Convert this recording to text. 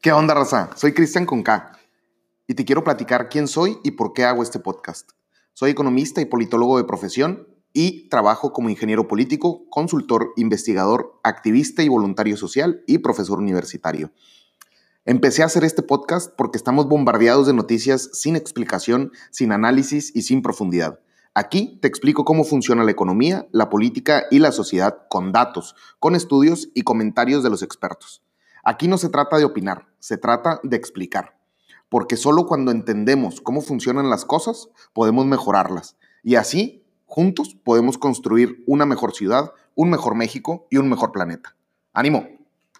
¿Qué onda, raza? Soy Cristian Conca y te quiero platicar quién soy y por qué hago este podcast. Soy economista y politólogo de profesión y trabajo como ingeniero político, consultor, investigador, activista y voluntario social y profesor universitario. Empecé a hacer este podcast porque estamos bombardeados de noticias sin explicación, sin análisis y sin profundidad. Aquí te explico cómo funciona la economía, la política y la sociedad con datos, con estudios y comentarios de los expertos. Aquí no se trata de opinar, se trata de explicar. Porque solo cuando entendemos cómo funcionan las cosas, podemos mejorarlas. Y así, juntos, podemos construir una mejor ciudad, un mejor México y un mejor planeta. ¡Ánimo!